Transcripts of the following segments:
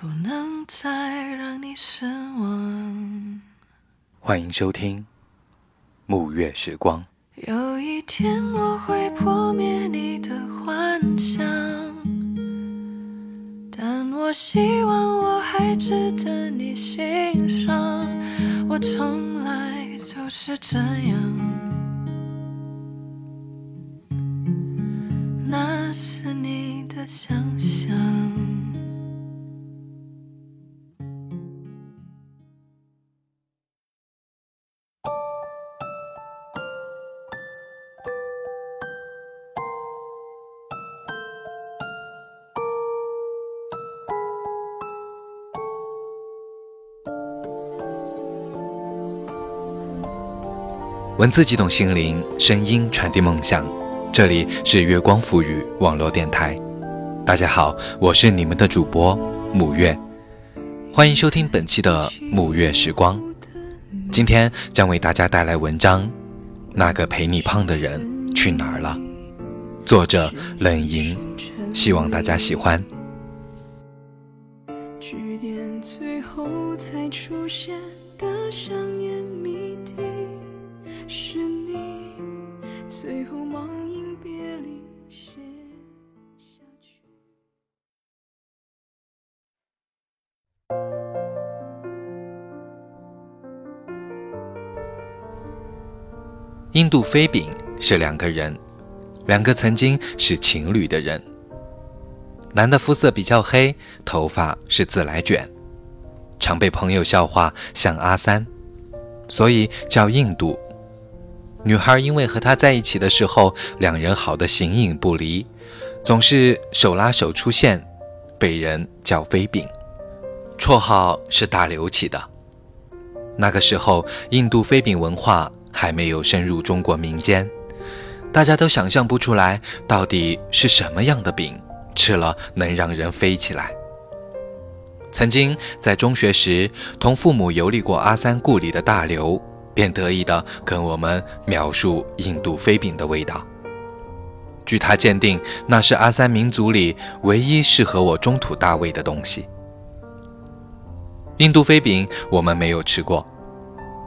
不能再让你失望。欢迎收听《暮月时光》。有一天我会破灭你的幻想，但我希望我还值得你欣赏。我从来就是这样，文字激动心灵，声音传递梦想。这里是月光赋予网络电台。大家好，我是你们的主播沐月，欢迎收听本期的沐月时光。今天将为大家带来文章《那个陪你胖的人去哪儿了》，作者冷莹，希望大家喜欢。句点最后才出现的想念谜底。是你最后忙音别离写下去。印度飞饼是两个人，两个曾经是情侣的人。男的肤色比较黑，头发是自来卷，常被朋友笑话像阿三，所以叫印度。女孩因为和他在一起的时候，两人好的形影不离，总是手拉手出现，被人叫飞饼，绰号是大刘起的。那个时候，印度飞饼文化还没有深入中国民间，大家都想象不出来到底是什么样的饼吃了能让人飞起来。曾经在中学时同父母游历过阿三故里的大刘。便得意地跟我们描述印度飞饼的味道。据他鉴定，那是阿三民族里唯一适合我中土大胃的东西。印度飞饼我们没有吃过，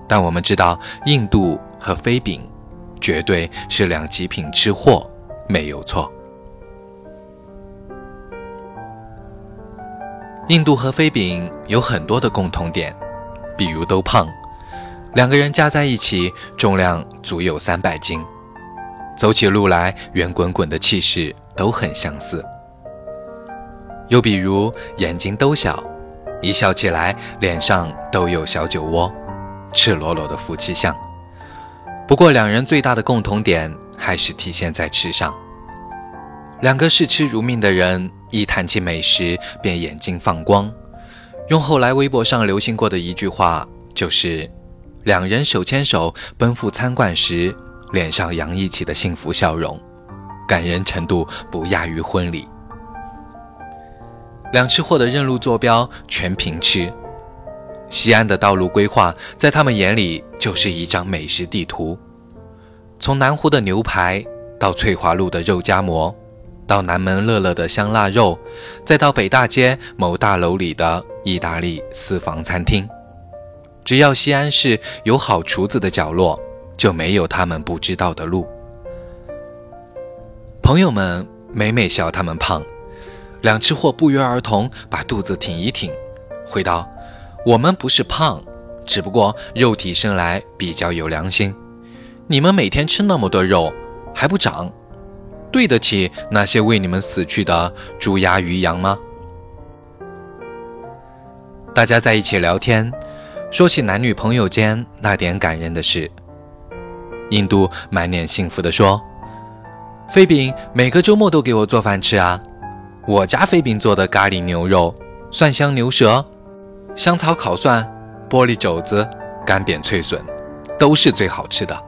但我们知道印度和飞饼绝对是两极品吃货，没有错。印度和飞饼有很多的共同点，比如都胖。两个人加在一起，重量足有三百斤，走起路来圆滚滚的气势都很相似。又比如眼睛都小，一笑起来脸上都有小酒窝，赤裸裸的夫妻相。不过两人最大的共同点还是体现在吃上。两个视吃如命的人，一谈起美食便眼睛放光。用后来微博上流行过的一句话就是。两人手牵手奔赴餐馆时，脸上洋溢起的幸福笑容，感人程度不亚于婚礼。两吃货的认路坐标全凭吃，西安的道路规划在他们眼里就是一张美食地图。从南湖的牛排，到翠华路的肉夹馍，到南门乐乐的香辣肉，再到北大街某大楼里的意大利私房餐厅。只要西安市有好厨子的角落，就没有他们不知道的路。朋友们每每笑他们胖，两吃货不约而同把肚子挺一挺，回道：“我们不是胖，只不过肉体生来比较有良心。你们每天吃那么多肉还不长，对得起那些为你们死去的猪鸭鱼羊吗？”大家在一起聊天。说起男女朋友间那点感人的事，印度满脸幸福地说：“飞饼每个周末都给我做饭吃啊，我家飞饼做的咖喱牛肉蒜香牛舌、香草烤蒜、玻璃肘子、干煸脆笋，都是最好吃的。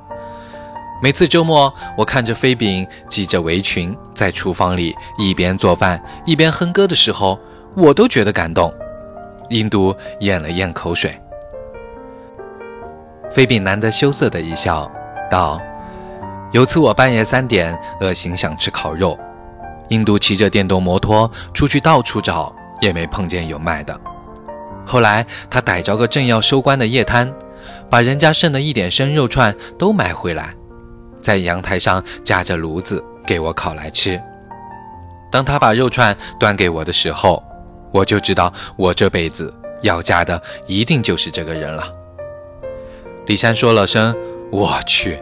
每次周末，我看着飞饼系着围裙在厨房里一边做饭一边哼歌的时候，我都觉得感动。印度咽了咽口水，飞饼难得羞涩的一笑，道：“有次我半夜三点恶心想吃烤肉，印度骑着电动摩托出去到处找，也没碰见有卖的。后来他逮着个正要收官的夜摊，把人家剩的一点生肉串都买回来，在阳台上架着炉子给我烤来吃。当他把肉串端给我的时候。”我就知道，我这辈子要嫁的一定就是这个人了。李珊说了声“我去”，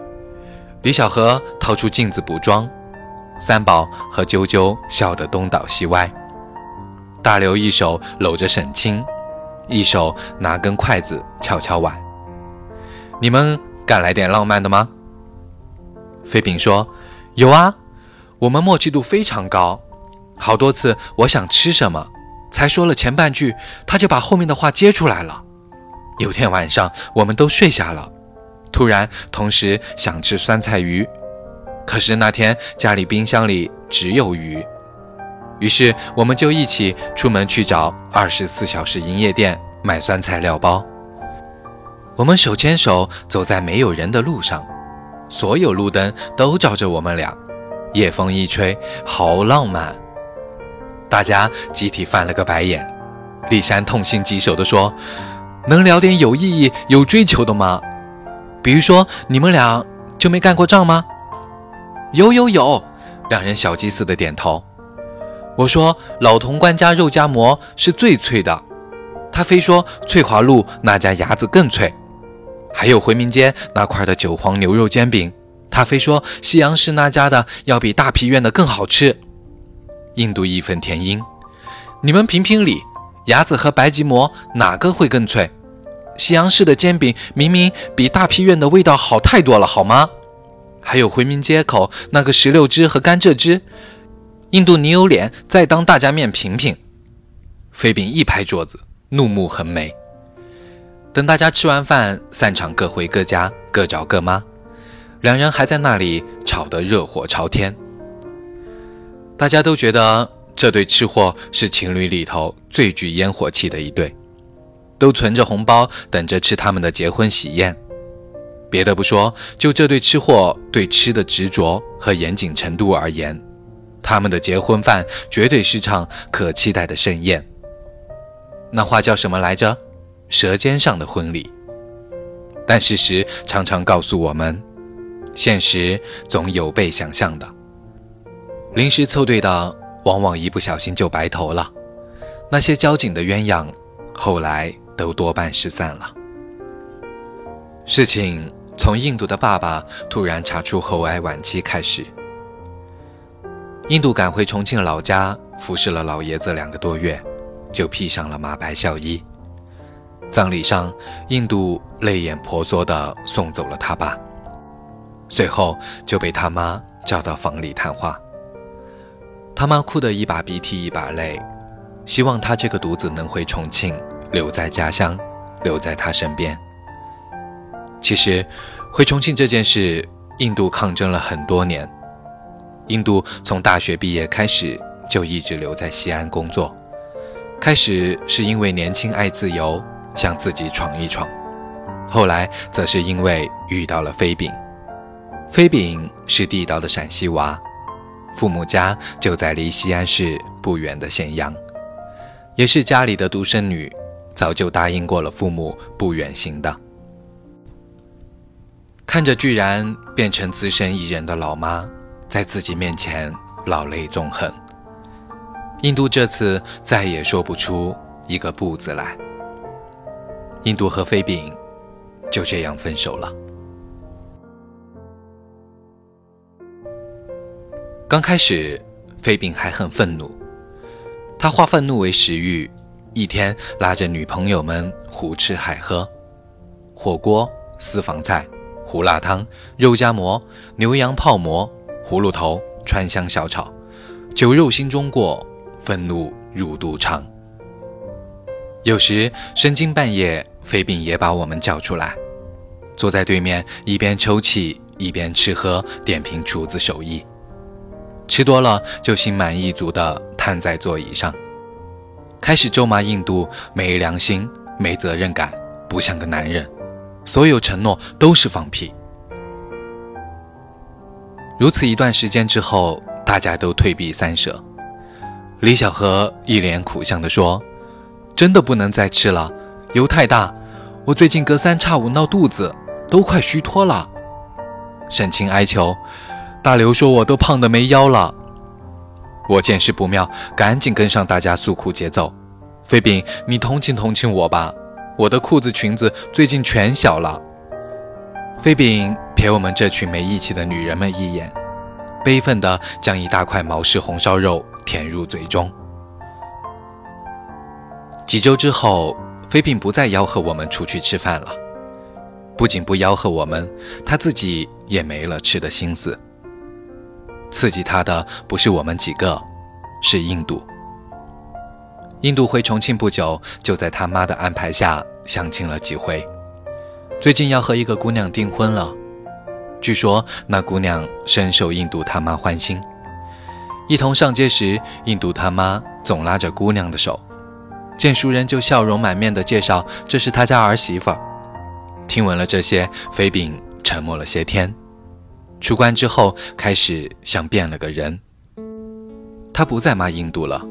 李小河掏出镜子补妆，三宝和啾啾笑得东倒西歪。大刘一手搂着沈清，一手拿根筷子敲敲碗。你们敢来点浪漫的吗？飞饼说：“有啊，我们默契度非常高，好多次我想吃什么。”才说了前半句，他就把后面的话接出来了。有天晚上，我们都睡下了，突然同时想吃酸菜鱼，可是那天家里冰箱里只有鱼，于是我们就一起出门去找二十四小时营业店买酸菜料包。我们手牵手走在没有人的路上，所有路灯都照着我们俩，夜风一吹，好浪漫。大家集体翻了个白眼，丽珊痛心疾首地说：“能聊点有意义、有追求的吗？比如说，你们俩就没干过仗吗？”“有有有！”两人小鸡似的点头。我说：“老潼关家肉夹馍是最脆的。”他非说翠华路那家牙子更脆。还有回民街那块的韭黄牛肉煎饼，他非说西洋市那家的要比大皮院的更好吃。印度义愤填膺：“你们评评理，牙子和白吉馍哪个会更脆？西洋式的煎饼明明比大批院的味道好太多了，好吗？还有回民街口那个石榴汁和甘蔗汁，印度你有脸再当大家面评评？”飞饼一拍桌子，怒目横眉。等大家吃完饭散场，各回各家，各找各妈。两人还在那里吵得热火朝天。大家都觉得这对吃货是情侣里头最具烟火气的一对，都存着红包等着吃他们的结婚喜宴。别的不说，就这对吃货对吃的执着和严谨程度而言，他们的结婚饭绝对是场可期待的盛宴。那话叫什么来着？舌尖上的婚礼。但事实常常告诉我们，现实总有被想象的。临时凑对的，往往一不小心就白头了。那些交警的鸳鸯，后来都多半失散了。事情从印度的爸爸突然查出喉癌晚期开始。印度赶回重庆老家服侍了老爷子两个多月，就披上了马白孝衣。葬礼上，印度泪眼婆娑地送走了他爸，随后就被他妈叫到房里谈话。他妈哭得一把鼻涕一把泪，希望他这个独子能回重庆，留在家乡，留在他身边。其实，回重庆这件事，印度抗争了很多年。印度从大学毕业开始就一直留在西安工作，开始是因为年轻爱自由，想自己闯一闯，后来则是因为遇到了飞饼。飞饼是地道的陕西娃。父母家就在离西安市不远的咸阳，也是家里的独生女，早就答应过了父母不远行的。看着居然变成资深艺人的老妈，在自己面前老泪纵横，印度这次再也说不出一个不字来。印度和飞饼就这样分手了。刚开始，飞饼还很愤怒，他化愤怒为食欲，一天拉着女朋友们胡吃海喝，火锅、私房菜、胡辣汤、肉夹馍、牛羊泡馍、葫芦头、川香小炒，酒肉心中过，愤怒入肚肠。有时深更半夜，飞饼也把我们叫出来，坐在对面，一边抽泣一边吃喝，点评厨子手艺。吃多了就心满意足地瘫在座椅上，开始咒骂印度没良心、没责任感，不像个男人，所有承诺都是放屁。如此一段时间之后，大家都退避三舍。李小河一脸苦相地说。真的不能再吃了，油太大。我最近隔三差五闹肚子，都快虚脱了。沈清哀求，大刘说我都胖得没腰了。我见势不妙，赶紧跟上大家诉苦节奏。飞饼，你同情同情我吧，我的裤子裙子最近全小了。飞饼瞥我们这群没义气的女人们一眼，悲愤地将一大块毛氏红烧肉填入嘴中。几周之后，飞饼不再吆喝我们出去吃饭了。不仅不吆喝我们，他自己也没了吃的心思。刺激他的不是我们几个，是印度。印度回重庆不久，就在他妈的安排下相亲了几回。最近要和一个姑娘订婚了，据说那姑娘深受印度他妈欢心。一同上街时，印度他妈总拉着姑娘的手。见熟人就笑容满面地介绍：“这是他家儿媳妇。”听闻了这些，飞饼沉默了些天。出关之后，开始像变了个人。他不再骂印度了，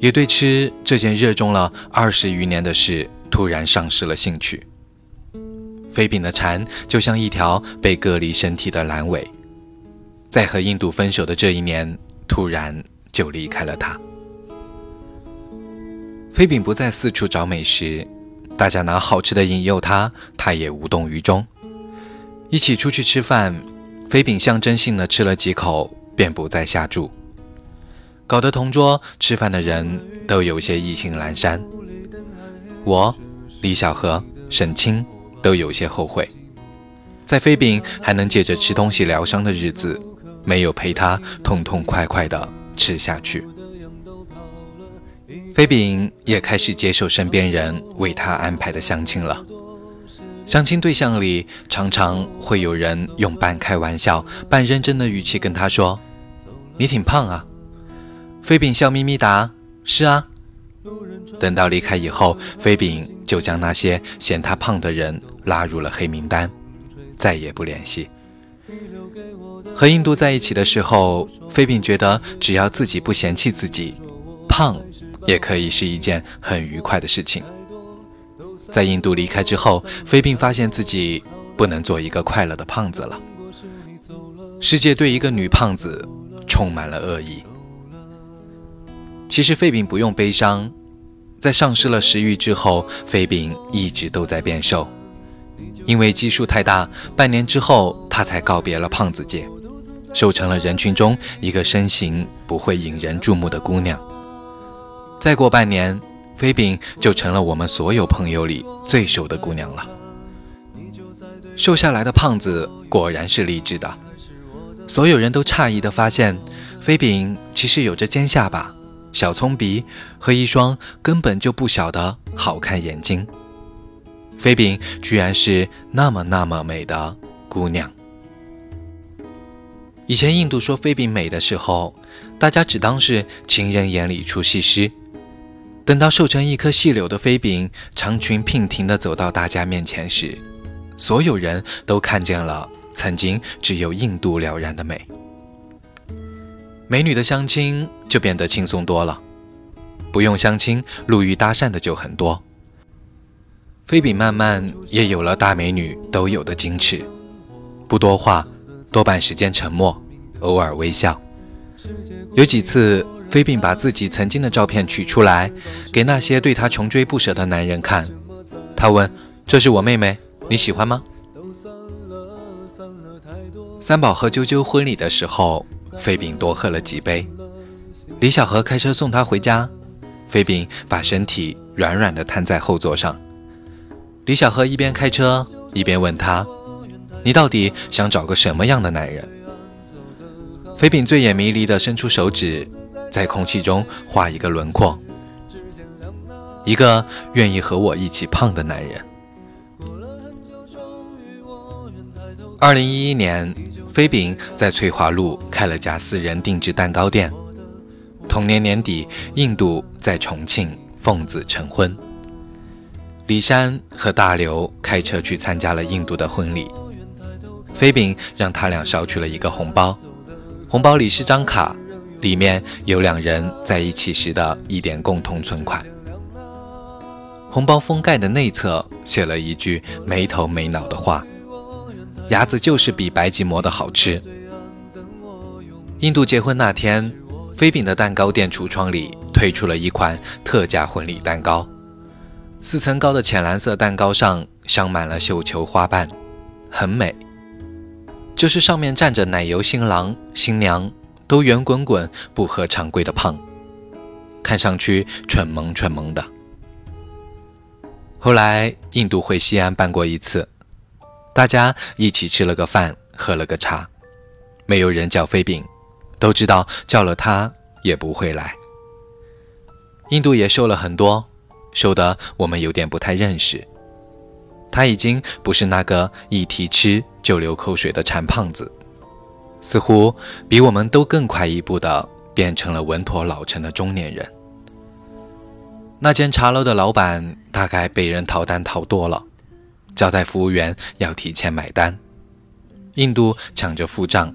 也对吃这件热衷了二十余年的事突然丧失了兴趣。飞饼的蝉就像一条被割离身体的阑尾，在和印度分手的这一年，突然就离开了他。飞饼不再四处找美食，大家拿好吃的引诱他，他也无动于衷。一起出去吃饭，飞饼象征性的吃了几口，便不再下注，搞得同桌吃饭的人都有些意兴阑珊。我、李小河、沈清都有些后悔，在飞饼还能借着吃东西疗伤的日子，没有陪他痛痛快快的吃下去。飞饼也开始接受身边人为他安排的相亲了。相亲对象里，常常会有人用半开玩笑、半认真的语气跟他说：“你挺胖啊。”飞饼笑眯眯答：“是啊。”等到离开以后，飞饼就将那些嫌他胖的人拉入了黑名单，再也不联系。和印度在一起的时候，飞饼觉得只要自己不嫌弃自己胖。也可以是一件很愉快的事情。在印度离开之后，飞饼发现自己不能做一个快乐的胖子了。世界对一个女胖子充满了恶意。其实飞饼不用悲伤，在丧失了食欲之后，飞饼一直都在变瘦。因为基数太大，半年之后他才告别了胖子界，瘦成了人群中一个身形不会引人注目的姑娘。再过半年，飞饼就成了我们所有朋友里最瘦的姑娘了。瘦下来的胖子果然是励志的，所有人都诧异地发现，飞饼其实有着尖下巴、小葱鼻和一双根本就不小的好看眼睛。飞饼居然是那么那么美的姑娘。以前印度说飞饼美的时候，大家只当是情人眼里出西施。等到瘦成一颗细柳的飞饼长裙娉婷地走到大家面前时，所有人都看见了曾经只有印度了然的美。美女的相亲就变得轻松多了，不用相亲，路遇搭讪的就很多。飞饼慢慢也有了大美女都有的矜持，不多话，多半时间沉默，偶尔微笑。有几次。飞饼把自己曾经的照片取出来，给那些对他穷追不舍的男人看。他问：“这是我妹妹，你喜欢吗？”三宝和啾啾婚礼的时候，飞饼多喝了几杯。李小河开车送他回家，飞饼把身体软软的瘫在后座上。李小河一边开车一边问他：“你到底想找个什么样的男人？”飞饼醉眼迷离地伸出手指。在空气中画一个轮廓。一个愿意和我一起胖的男人。二零一一年，飞饼在翠华路开了家私人定制蛋糕店。同年年底，印度在重庆奉子成婚。李珊和大刘开车去参加了印度的婚礼。飞饼让他俩捎去了一个红包，红包里是张卡，里面有两人在一起时的一点共同存款。红包封盖的内侧写了一句没头没脑的话：“鸭子就是比白吉馍的好吃。”印度结婚那天，飞饼的蛋糕店橱窗里推出了一款特价婚礼蛋糕，四层高的浅蓝色蛋糕上镶满了绣球花瓣，很美。就是上面站着奶油新郎新娘，都圆滚滚，不合常规的胖，看上去蠢萌蠢萌的。后来印度回西安办过一次，大家一起吃了个饭，喝了个茶，没有人叫飞饼，都知道叫了他也不会来。印度也瘦了很多，瘦的我们有点不太认识。他已经不是那个一提吃就流口水的馋胖子，似乎比我们都更快一步的变成了稳妥老成的中年人。那间茶楼的老板大概被人逃单逃多了，交代服务员要提前买单。印度抢着付账，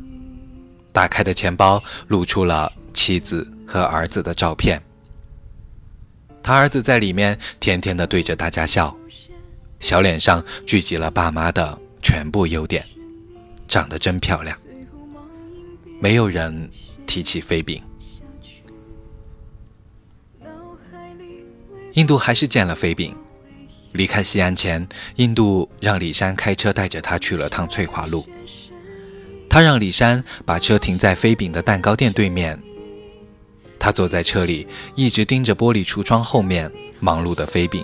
打开的钱包露出了妻子和儿子的照片。他儿子在里面甜甜的对着大家笑，小脸上聚集了爸妈的全部优点，长得真漂亮。没有人提起飞饼。印度还是见了飞饼。离开西安前，印度让李珊开车带着他去了趟翠华路。他让李珊把车停在飞饼的蛋糕店对面。他坐在车里，一直盯着玻璃橱窗后面忙碌的飞饼。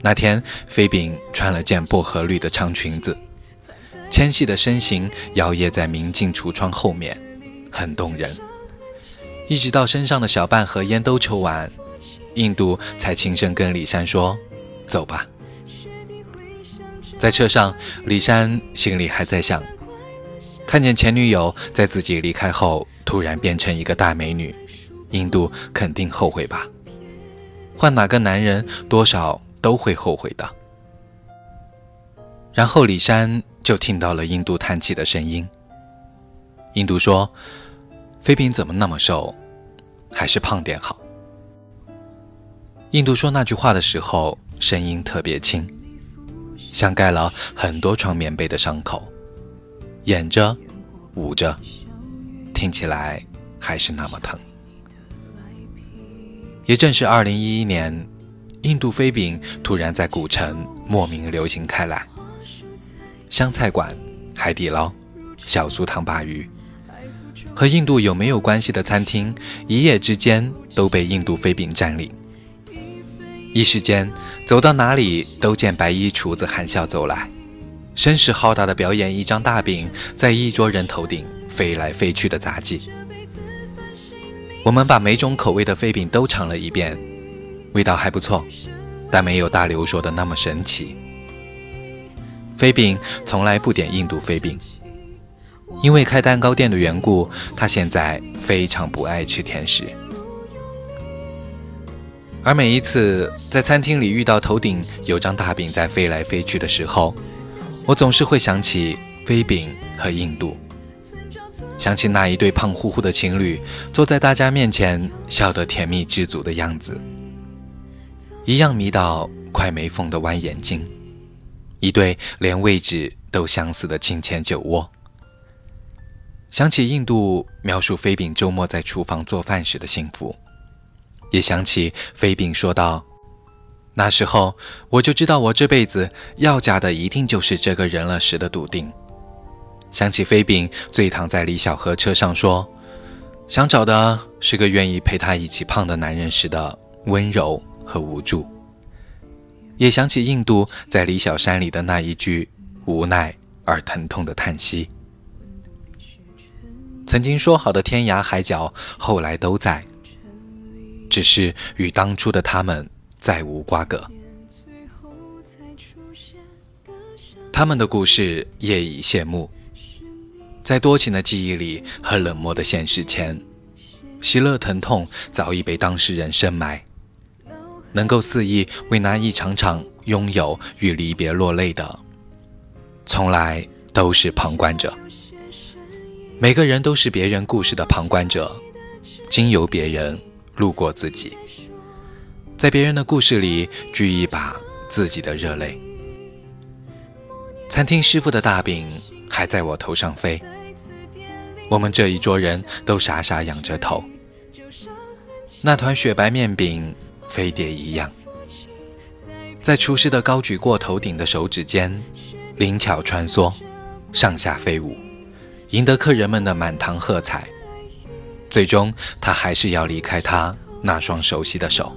那天，飞饼穿了件薄荷绿的长裙子，纤细的身形摇曳在明镜橱窗后面，很动人。一直到身上的小半盒烟都抽完。印度才轻声跟李珊说：“走吧。”在车上，李珊心里还在想：看见前女友在自己离开后突然变成一个大美女，印度肯定后悔吧？换哪个男人，多少都会后悔的。然后李珊就听到了印度叹气的声音。印度说：“飞饼怎么那么瘦？还是胖点好。”印度说那句话的时候，声音特别轻，像盖了很多床棉被的伤口，掩着，捂着，听起来还是那么疼。也正是二零一一年，印度飞饼突然在古城莫名流行开来，湘菜馆、海底捞、小酥汤鲅鱼，和印度有没有关系的餐厅，一夜之间都被印度飞饼占领。一时间，走到哪里都见白衣厨子含笑走来，声势浩大的表演一张大饼在一桌人头顶飞来飞去的杂技。我们把每种口味的飞饼都尝了一遍，味道还不错，但没有大刘说的那么神奇。飞饼从来不点印度飞饼，因为开蛋糕店的缘故，他现在非常不爱吃甜食。而每一次在餐厅里遇到头顶有张大饼在飞来飞去的时候，我总是会想起飞饼和印度，想起那一对胖乎乎的情侣坐在大家面前笑得甜蜜知足的样子，一样迷到快没缝的弯眼睛，一对连位置都相似的金钱酒窝。想起印度描述飞饼周末在厨房做饭时的幸福。也想起飞饼说道：“那时候我就知道我这辈子要嫁的一定就是这个人了时的笃定。”想起飞饼醉躺在李小河车上说：“想找的是个愿意陪他一起胖的男人时的温柔和无助。”也想起印度在李小山里的那一句无奈而疼痛的叹息。曾经说好的天涯海角，后来都在。只是与当初的他们再无瓜葛。他们的故事业已谢幕，在多情的记忆里和冷漠的现实前，喜乐疼痛早已被当事人深埋。能够肆意为那一场场拥有与离别落泪的，从来都是旁观者。每个人都是别人故事的旁观者，经由别人路过自己，在别人的故事里掬一把自己的热泪。餐厅师傅的大饼还在我头上飞，我们这一桌人都傻傻仰着头。那团雪白面饼飞碟一样，在厨师的高举过头顶的手指间灵巧穿梭，上下飞舞，赢得客人们的满堂喝彩。最终，他还是要离开他那双熟悉的手。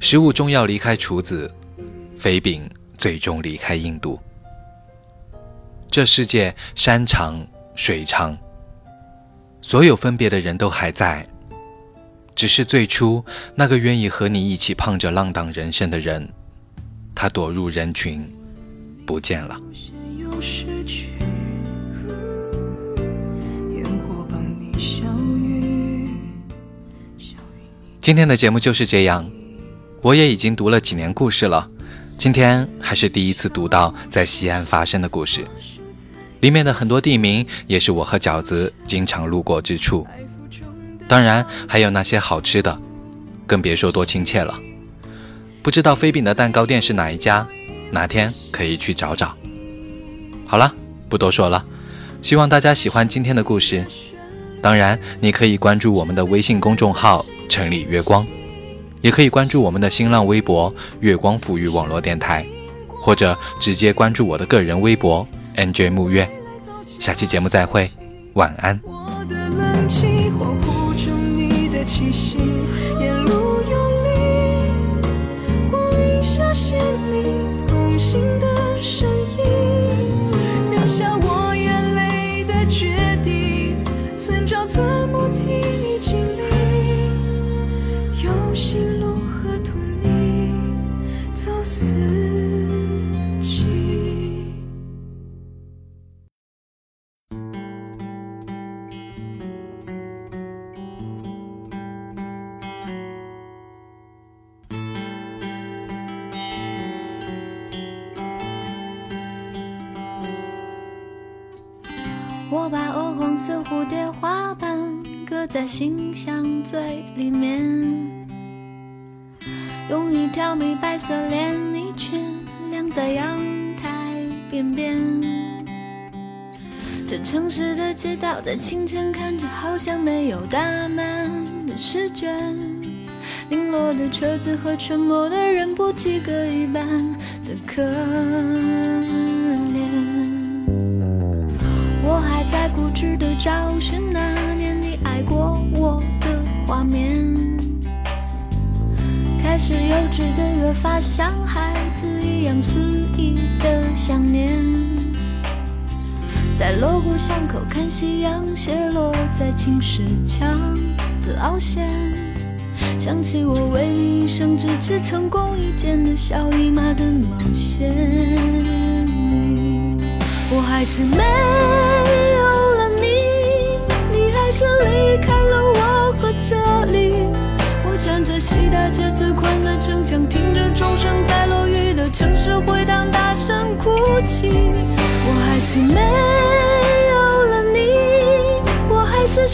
食物终要离开厨子，飞饼最终离开印度。这世界山长水长，所有分别的人都还在，只是最初那个愿意和你一起胖着浪荡人生的人，他躲入人群，不见了。今天的节目就是这样，我也已经读了几年故事了，今天还是第一次读到在西安发生的故事。里面的很多地名也是我和饺子经常路过之处，当然还有那些好吃的，更别说多亲切了。不知道飞饼的蛋糕店是哪一家，哪天可以去找找。好了，不多说了，希望大家喜欢今天的故事。当然，你可以关注我们的微信公众号“城里月光”，也可以关注我们的新浪微博“月光抚育网络电台”，或者直接关注我的个人微博。NJ 木月，下期节目再会，晚安。我的冷气气息，这城市的街道在清晨看着好像没有打满的试卷，零落的车子和沉默的人不及格一般的可怜。我还在固执的找寻那年你爱过我的画面，开始幼稚的越发像孩子一样肆意的想念，在锣鼓巷口看夕阳斜落在青石墙的凹陷，想起我为你一生只织成功一件的小姨妈的冒险，我还是没有了你，你还。是离开了我和这里，我站在西大街最宽的城墙，听着钟声在落雨的城市回荡，大声哭泣。我还是没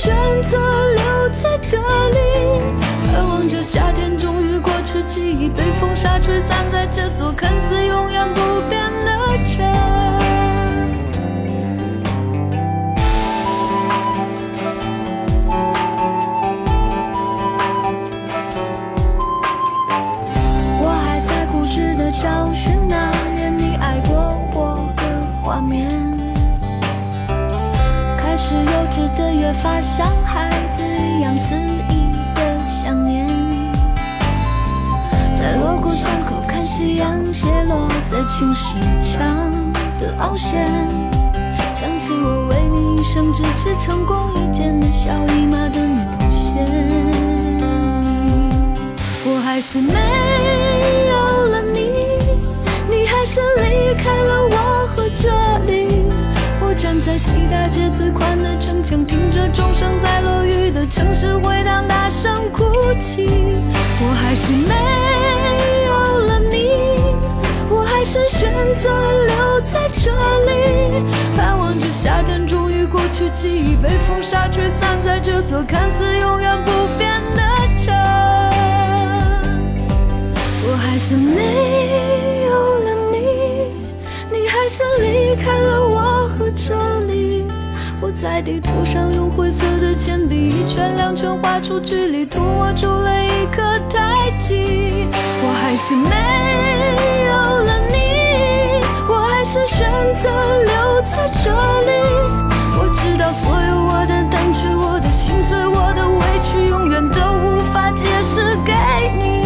选择留在这里，盼望着夏天终于过去，记忆被风沙吹散在这座看似永远不变的城。发像孩子一样肆意的想念，在锣鼓巷口看夕阳斜落在青石墙的凹陷，想起我为你一生只织成功一件的小姨妈的冒险。我还是没有了你，你还是离开了。站在西大街最宽的城墙，听着钟声在落雨的城市回荡，大声哭泣。我还是没有了你，我还是选择留在这里，盼望着夏天终于过去，记忆被风沙吹散在这座看似永远不变的城。我还是没有了你，你还是离开了我这里。我在地图上用灰色的铅笔一圈两圈画出距离，涂抹出了一颗太极。我还是没有了你，我还是选择留在这里。我知道所有我的胆怯、我的心碎、我的委屈，永远都无法解释给你。